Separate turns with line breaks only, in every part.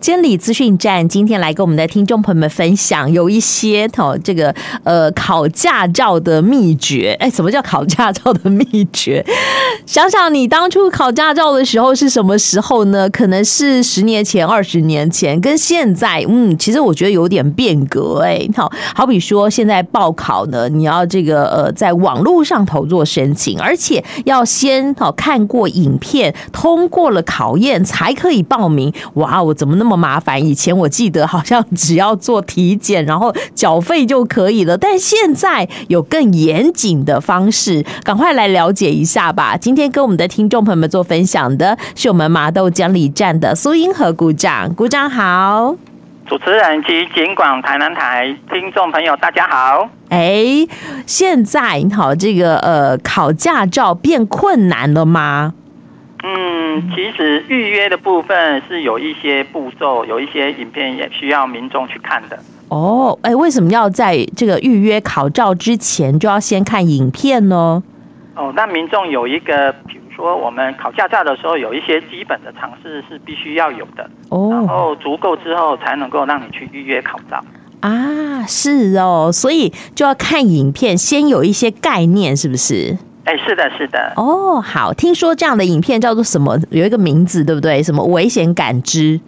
监理资讯站今天来跟我们的听众朋友们分享，有一些哦，这个呃考驾照的秘诀。哎，什么叫考驾照的秘诀？想想你当初考驾照的时候是什么时候呢？可能是十年前、二十年前，跟现在，嗯，其实我觉得有点变革。哎，好，好比说现在报考呢，你要这个呃在网络上头做申请，而且要先好看过影片，通过了考验才可以报名。哇，我怎么那么么麻烦，以前我记得好像只要做体检，然后缴费就可以了。但现在有更严谨的方式，赶快来了解一下吧。今天跟我们的听众朋友们做分享的是我们麻豆监理站的苏英和鼓掌，鼓掌好。
主持人及警广台南台听众朋友大家好。
哎，现在好，这个呃，考驾照变困难了吗？
嗯，其实预约的部分是有一些步骤，有一些影片也需要民众去看的。
哦，哎，为什么要在这个预约考照之前就要先看影片呢？
哦，那民众有一个，比如说我们考驾照的时候，有一些基本的常识是必须要有的。哦，然后足够之后才能够让你去预约考照。
啊，是哦，所以就要看影片，先有一些概念，是不是？
哎，是的，是的。
哦，好，听说这样的影片叫做什么？有一个名字，对不对？什么危险感知？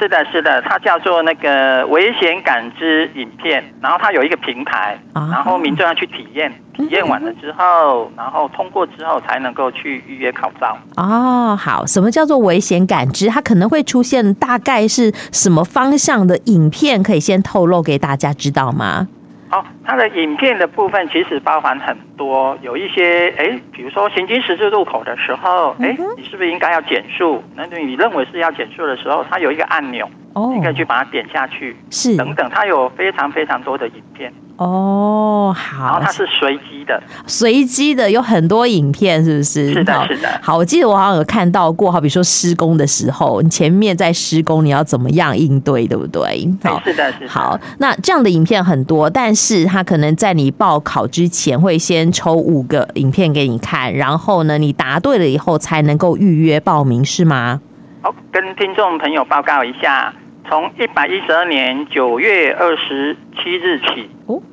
是的，是的，它叫做那个危险感知影片。然后它有一个平台，啊、然后民众要去体验，体验完了之后，然后通过之后才能够去预约考照。
哦，好，什么叫做危险感知？它可能会出现大概是什么方向的影片？可以先透露给大家知道吗？
哦，它的影片的部分其实包含很多，有一些哎，比如说行经十字路口的时候，哎，你是不是应该要减速？那你认为是要减速的时候，它有一个按钮，哦，你可以去把它点下去，
是
等等，它有非常非常多的影片。
哦，好，
然后它是随机的，
随机的有很多影片，是不是？
是的，是的。
好，我记得我好像有看到过，好比说施工的时候，你前面在施工，你要怎么样应对，对不对？
好，是的，是的。
好，那这样的影片很多，但是它可能在你报考之前会先抽五个影片给你看，然后呢，你答对了以后才能够预约报名，是吗？
好，跟听众朋友报告一下。从一百一十二年九月二十七日起，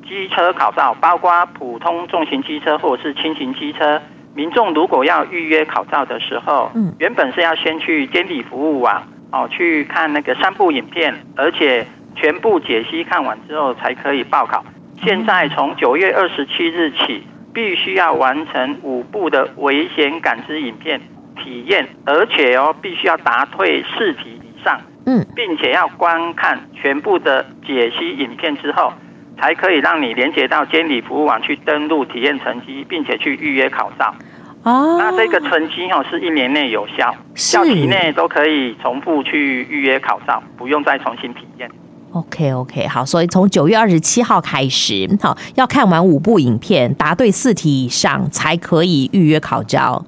机车考照，包括普通重型机车或者是轻型机车，民众如果要预约考照的时候，嗯，原本是要先去监理服务网哦，去看那个三部影片，而且全部解析看完之后才可以报考。现在从九月二十七日起，必须要完成五部的危险感知影片体验，而且哦，必须要答对四题以上。嗯，并且要观看全部的解析影片之后，才可以让你连接到监理服务网去登录体验成绩，并且去预约考照。哦，那这个成绩哦是一年内有效，校期内都可以重复去预约考照，不用再重新体验。
OK OK，好，所以从九月二十七号开始，好，要看完五部影片，答对四题以上才可以预约考照。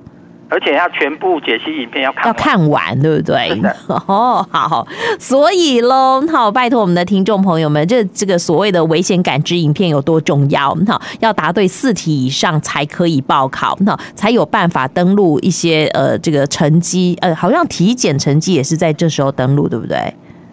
而且要全部解析影片要看要
看完，对不
对？
哦，好，所以喽，好，拜托我们的听众朋友们，这这个所谓的危险感知影片有多重要？好，要答对四题以上才可以报考，那才有办法登录一些呃这个成绩，呃，好像体检成绩也是在这时候登录，对不对？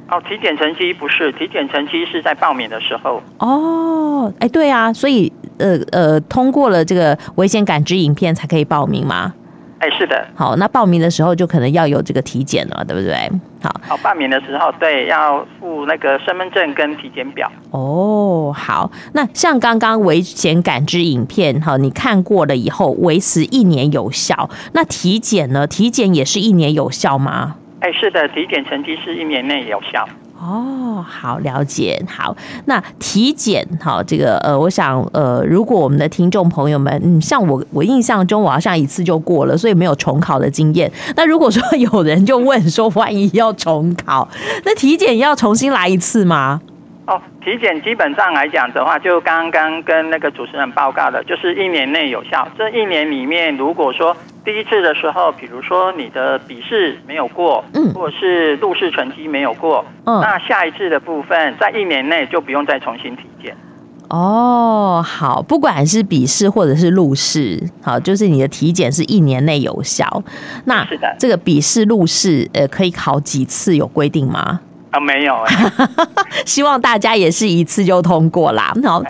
哦，体检成绩不是，体检成绩是在报名的时候。
哦，哎，对啊，所以呃呃，通过了这个危险感知影片才可以报名吗？
哎，是的，
好，那报名的时候就可能要有这个体检了，对不对？好，
好，报名的时候对，要附那个身份证跟体检表。
哦，好，那像刚刚危险感知影片哈，你看过了以后维持一年有效，那体检呢？体检也是一年有效吗？
哎，是的，体检成绩是一年内有效。
哦，好，了解。好，那体检，好，这个呃，我想呃，如果我们的听众朋友们，嗯，像我，我印象中我好像一次就过了，所以没有重考的经验。那如果说有人就问说，万一要重考，那体检要重新来一次吗？
哦，体检基本上来讲的话，就刚刚跟那个主持人报告的，就是一年内有效。这一年里面，如果说第一次的时候，比如说你的笔试没有过，嗯，或者是路试成绩没有过，嗯，那下一次的部分在一年内就不用再重新体检。
哦，好，不管是笔试或者是路试，好，就是你的体检是一年内有效。那是的，这个笔试、路试，呃，可以考几次？有规定吗？
啊，没有哎，
希望大家也是一次就通过啦。好，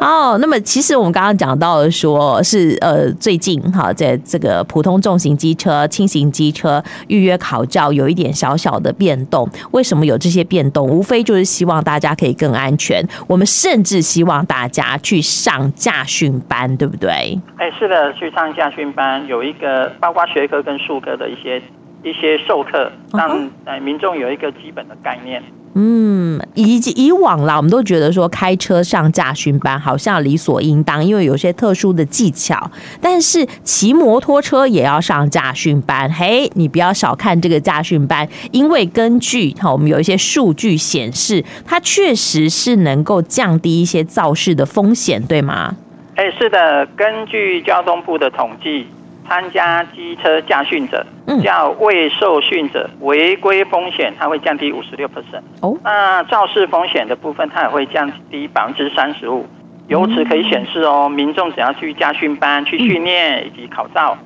哦，那么其实我们刚刚讲到的说是呃，最近哈，在这个普通重型机车、轻型机车预约考照有一点小小的变动。为什么有这些变动？无非就是希望大家可以更安全。我们甚至希望大家去上驾训班，对不对？
哎，是的，去上驾训班有一个包括学科跟术科的一些。一些授课，让呃民众有一个基本的概念。
嗯，以以往啦，我们都觉得说开车上驾训班好像理所应当，因为有些特殊的技巧。但是骑摩托车也要上驾训班，嘿，你不要小看这个驾训班，因为根据哈我们有一些数据显示，它确实是能够降低一些肇事的风险，对吗？
哎，是的，根据交通部的统计。参加机车驾训者，叫未受训者违规风险，它会降低五十六 percent。哦，那肇事风险的部分，它也会降低百分之三十五。由此可以显示哦，民众只要去驾训班去训练以及考照。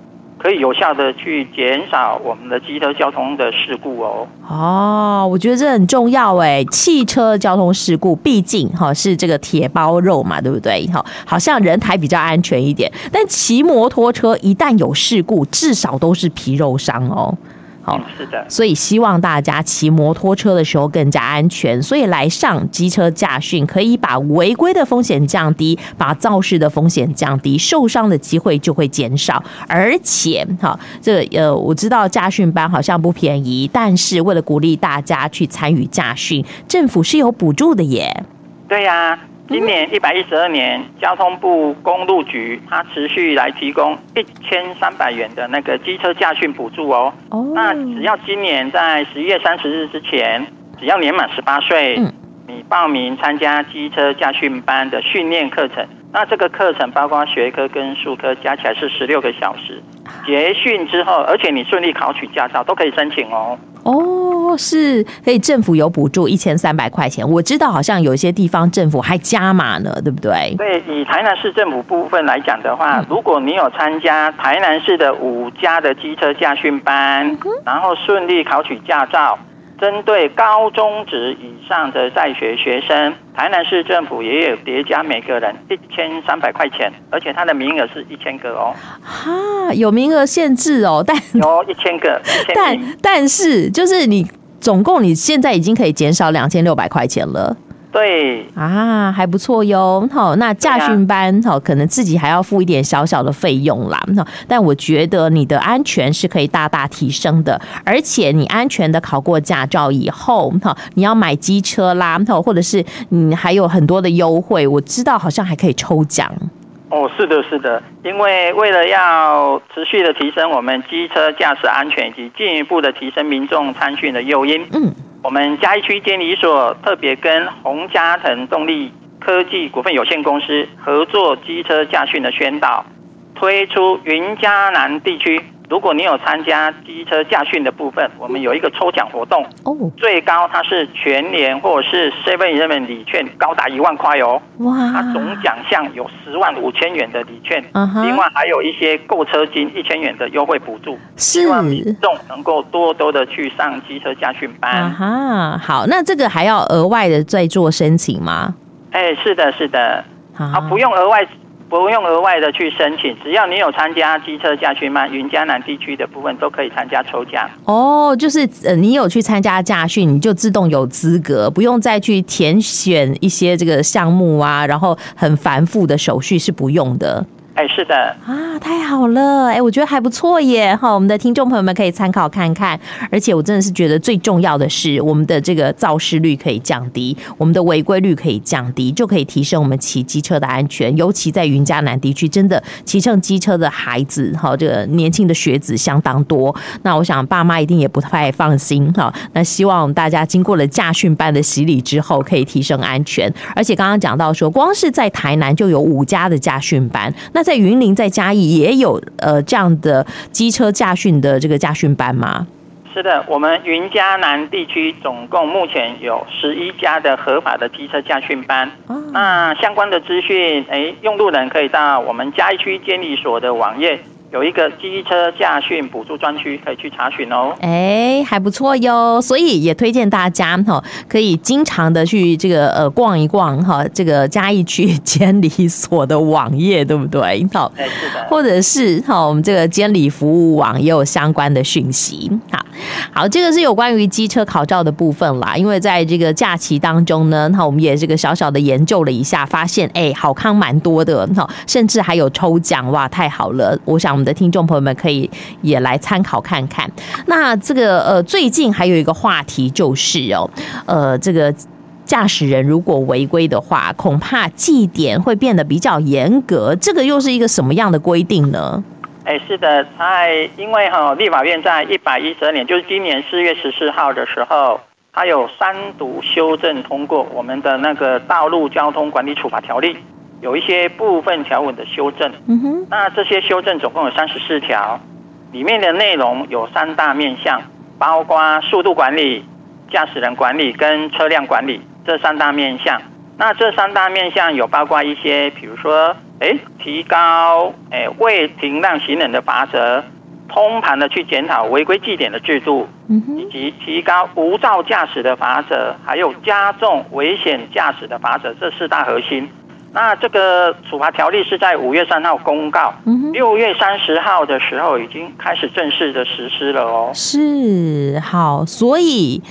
可以有效的去减少我们的机车交通的事故哦。
哦，我觉得这很重要哎。汽车交通事故毕竟哈是这个铁包肉嘛，对不对？哈，好像人还比较安全一点，但骑摩托车一旦有事故，至少都是皮肉伤哦。好，
是的，
所以希望大家骑摩托车的时候更加安全。所以来上机车驾训，可以把违规的风险降低，把肇事的风险降低，受伤的机会就会减少。而且，哈，这呃，我知道驾训班好像不便宜，但是为了鼓励大家去参与驾训，政府是有补助的耶。
对呀。今年一百一十二年，交通部公路局它持续来提供一千三百元的那个机车驾训补助哦。哦。那只要今年在十一月三十日之前，只要年满十八岁，你报名参加机车驾训班的训练课程，那这个课程包括学科跟术科加起来是十六个小时。结训之后，而且你顺利考取驾照，都可以申请哦。
哦，是可以，政府有补助一千三百块钱。我知道好像有一些地方政府还加码呢，对不对？
对，以台南市政府部分来讲的话，如果你有参加台南市的五家的机车驾训班，然后顺利考取驾照。针对高中职以上的在学学生，台南市政府也有叠加每个人一千三百块钱，而且它的名额是一千个哦。
哈，有名额限制哦，但
有一千个，
但但是就是你总共你现在已经可以减少两千六百块钱了。
对
啊，还不错哟。好，那驾训班好，可能自己还要付一点小小的费用啦。但我觉得你的安全是可以大大提升的，而且你安全的考过驾照以后，哈，你要买机车啦，或者是你还有很多的优惠。我知道好像还可以抽奖。
哦，是的，是的，因为为了要持续的提升我们机车驾驶安全以及进一步的提升民众参训的诱因，嗯。我们嘉义区监理所特别跟洪嘉腾动力科技股份有限公司合作机车驾训的宣导，推出云嘉南地区。如果你有参加机车驾训的部分，我们有一个抽奖活动哦，最高它是全年或者是 Seven Eleven 礼券高达一万块哦，哇，它总奖项有十万五千元的礼券，另外还有一些购车金一千元的优惠补助，希望民众能够多多的去上机车驾训班。
哈，好，那这个还要额外的再做申请吗？
哎，是的，是的，啊，不用额外。不用额外的去申请，只要你有参加机车驾训班，云嘉南地区的部分都可以参加抽奖。
哦，就是呃，你有去参加驾训，你就自动有资格，不用再去填选一些这个项目啊，然后很繁复的手续是不用的。
哎，是的
啊，太好了！哎，我觉得还不错耶。哈，我们的听众朋友们可以参考看看。而且我真的是觉得最重要的是，我们的这个肇事率可以降低，我们的违规率可以降低，就可以提升我们骑机车的安全。尤其在云嘉南地区，真的骑乘机车的孩子，哈，这个年轻的学子相当多。那我想爸妈一定也不太放心。哈，那希望大家经过了驾训班的洗礼之后，可以提升安全。而且刚刚讲到说，光是在台南就有五家的驾训班，那在云林、在嘉义也有呃这样的机车驾训的这个驾训班吗？
是的，我们云嘉南地区总共目前有十一家的合法的机车驾训班。哦、那相关的资讯，哎，用路人可以到我们嘉义区监理所的网页有一个机车驾训补助专区可以去查询哦。
哎，还不错哟，所以也推荐大家哈，可以经常的去这个呃逛一逛哈，这个嘉义区监理所的网页，对不对？好，
哎，是的，
或者是哈，我们这个监理服务网也有相关的讯息。好，好，这个是有关于机车考照的部分啦。因为在这个假期当中呢，那我们也这个小小的研究了一下，发现哎，好康蛮多的哈，甚至还有抽奖哇，太好了！我想我们。的听众朋友们可以也来参考看看。那这个呃，最近还有一个话题就是哦，呃，这个驾驶人如果违规的话，恐怕记点会变得比较严格。这个又是一个什么样的规定呢？
哎，是的，在因为哈，立法院在一百一十二年，就是今年四月十四号的时候，它有三读修正通过我们的那个道路交通管理处罚条例。有一些部分条文的修正，嗯哼，那这些修正总共有三十四条，里面的内容有三大面向，包括速度管理、驾驶人管理跟车辆管理这三大面向。那这三大面向有包括一些，比如说，哎，提高哎未停让行人的罚则，通盘的去检讨违规记点的制度，以及提高无照驾驶的罚则，还有加重危险驾驶的罚则，这四大核心。那这个处罚条例是在五月三号公告，六月三十号的时候已经开始正式的实施了哦。
是，好，所以。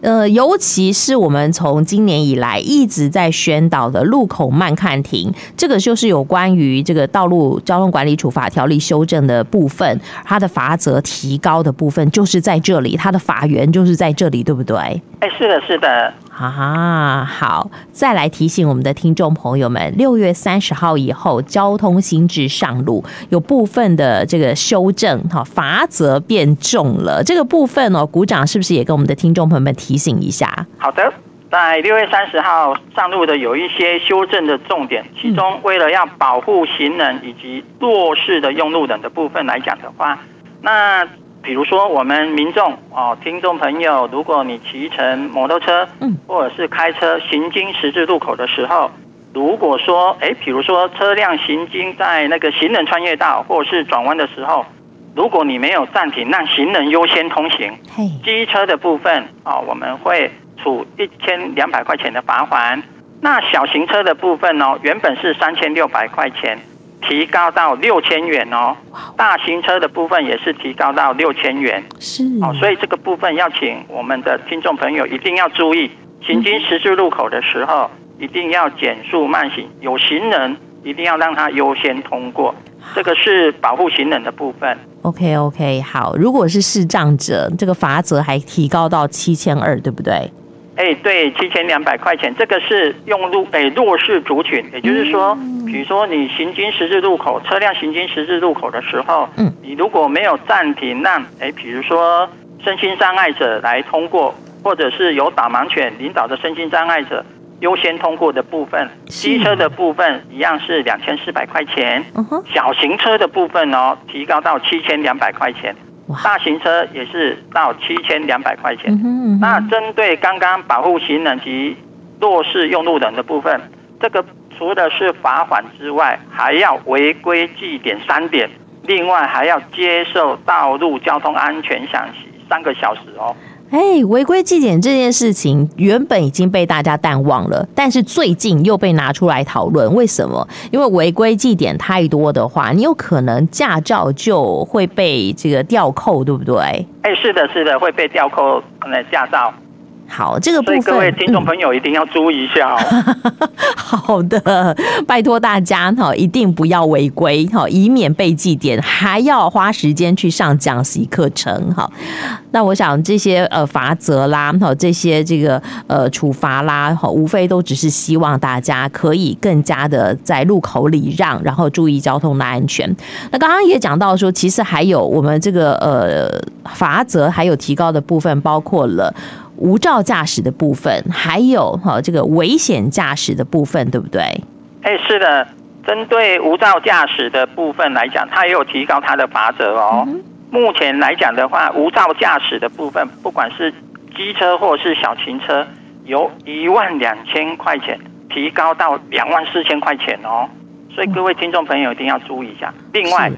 呃，尤其是我们从今年以来一直在宣导的路口慢看停，这个就是有关于这个道路交通管理处罚条例修正的部分，它的罚则提高的部分就是在这里，它的法源就是在这里，对不对？
哎，是的，是的。
啊，好，再来提醒我们的听众朋友们，六月三十号以后，交通新制上路，有部分的这个修正，哈，罚则变重了。这个部分哦，鼓掌是不是也跟我们的听众朋友们提醒一下？
好的，在六月三十号上路的有一些修正的重点，其中为了要保护行人以及弱势的用路人的部分来讲的话，那。比如说，我们民众哦，听众朋友，如果你骑乘摩托车，嗯，或者是开车行经十字路口的时候，如果说，哎，比如说车辆行经在那个行人穿越道或者是转弯的时候，如果你没有暂停，让行人优先通行，嘿，机车的部分哦，我们会处一千两百块钱的罚款。那小型车的部分哦，原本是三千六百块钱。提高到六千元哦，大型车的部分也是提高到六千元，是。哦，所以这个部分要请我们的听众朋友一定要注意，行经十字路口的时候一定要减速慢行，有行人一定要让他优先通过，这个是保护行人的部分。
OK OK，好，如果是视障者，这个罚则还提高到七千二，对不对？
哎，对，七千两百块钱，这个是用路哎弱势族群，也就是说，比如说你行经十字路口，车辆行经十字路口的时候，嗯，你如果没有暂停让哎，比如说身心障碍者来通过，或者是有导盲犬领导的身心障碍者优先通过的部分，机车的部分一样是两千四百块钱，小型车的部分哦，提高到七千两百块钱。大型车也是到七千两百块钱。那针对刚刚保护行人及弱势用路人的部分，这个除了是罚款之外，还要违规记点三点，另外还要接受道路交通安全讲习三个小时哦。
哎，违规记点这件事情原本已经被大家淡忘了，但是最近又被拿出来讨论。为什么？因为违规记点太多的话，你有可能驾照就会被这个吊扣，对不对？
哎，是的，是的，会被吊扣那驾照。
好，这个部分
各位听众朋友一定要注意一下哦。
嗯、好的，拜托大家哈，一定不要违规哈，以免被记点，还要花时间去上讲习课程哈。那我想这些呃罚则啦，哈这些这个呃处罚啦，哈无非都只是希望大家可以更加的在路口礼让，然后注意交通的安全。那刚刚也讲到说，其实还有我们这个呃罚则还有提高的部分，包括了。无照驾驶的部分，还有哈这个危险驾驶的部分，对不对？
哎，是的，针对无照驾驶的部分来讲，它也有提高它的罚则哦。嗯、目前来讲的话，无照驾驶的部分，不管是机车或是小型车，由一万两千块钱提高到两万四千块钱哦。所以各位听众朋友一定要注意一下。另外，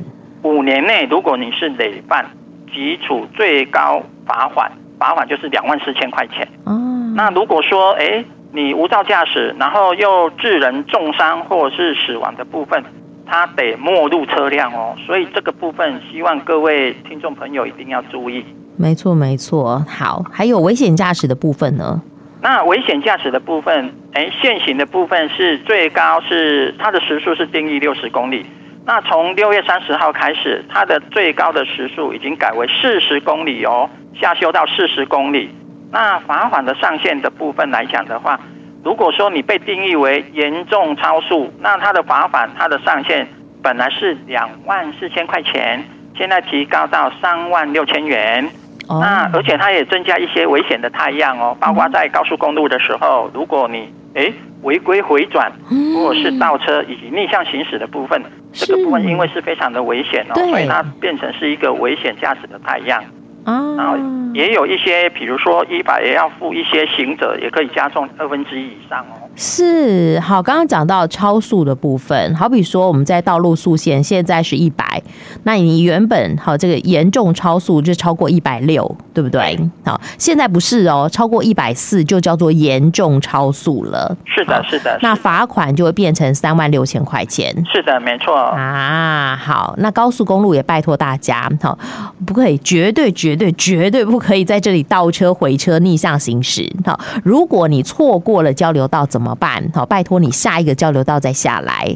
五年内如果你是累犯，即处最高罚款，罚款就是两万四千块钱。哦，那如果说哎，你无照驾驶，然后又致人重伤或者是死亡的部分，他得没入车辆哦。所以这个部分，希望各位听众朋友一定要注意。
没错，没错。好，还有危险驾驶的部分呢？
那危险驾驶的部分，哎，现行的部分是最高是它的时速是定义六十公里。那从六月三十号开始，它的最高的时速已经改为四十公里哦，下修到四十公里。那罚款的上限的部分来讲的话，如果说你被定义为严重超速，那它的罚款它的上限本来是两万四千块钱，现在提高到三万六千元。那而且它也增加一些危险的太样哦，包括在高速公路的时候，如果你哎违规回转，或者是倒车以及逆向行驶的部分，这个部分因为是非常的危险哦，所以它变成是一个危险驾驶的太阳。啊，然后也有一些，比如说一百也要负一些行者，也可以加重二分之一以上哦。
是，好，刚刚讲到超速的部分，好比说我们在道路速限现在是一百，那你原本好这个严重超速就超过一百六，对不对？好，现在不是哦，超过一百四就叫做严重超速了。
是的，是的，
那罚款就会变成三万六千块钱。
是的，没错。
啊，好，那高速公路也拜托大家，好，不可以，绝对绝对绝对不可以在这里倒车回车逆向行驶。好，如果你错过了交流道，怎么？怎么办？好，拜托你下一个交流道再下来，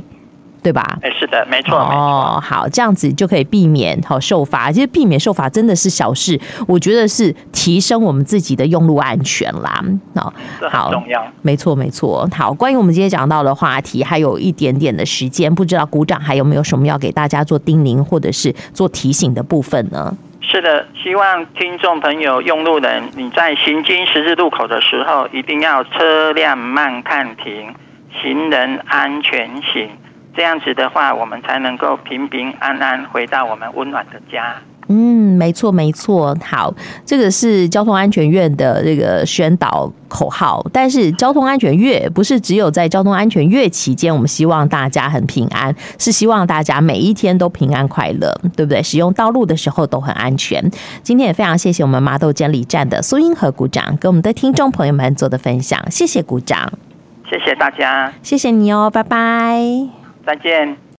对吧？
哎，是的，没错，
哦，好，这样子就可以避免好受罚。其实避免受罚真的是小事，我觉得是提升我们自己的用路安全啦。好，
好重要，
没错，没错。好，关于我们今天讲到的话题，还有一点点的时间，不知道股长还有没有什么要给大家做叮咛或者是做提醒的部分呢？
是的，希望听众朋友、用路人，你在行经十字路口的时候，一定要车辆慢看停，行人安全行。这样子的话，我们才能够平平安安回到我们温暖的家。
嗯，没错没错，好，这个是交通安全院的这个宣导口号。但是交通安全月不是只有在交通安全月期间，我们希望大家很平安，是希望大家每一天都平安快乐，对不对？使用道路的时候都很安全。今天也非常谢谢我们麻豆监理站的苏英和股长跟我们的听众朋友们做的分享，谢谢股长，
谢谢大家，
谢谢你哦，拜拜，
再见。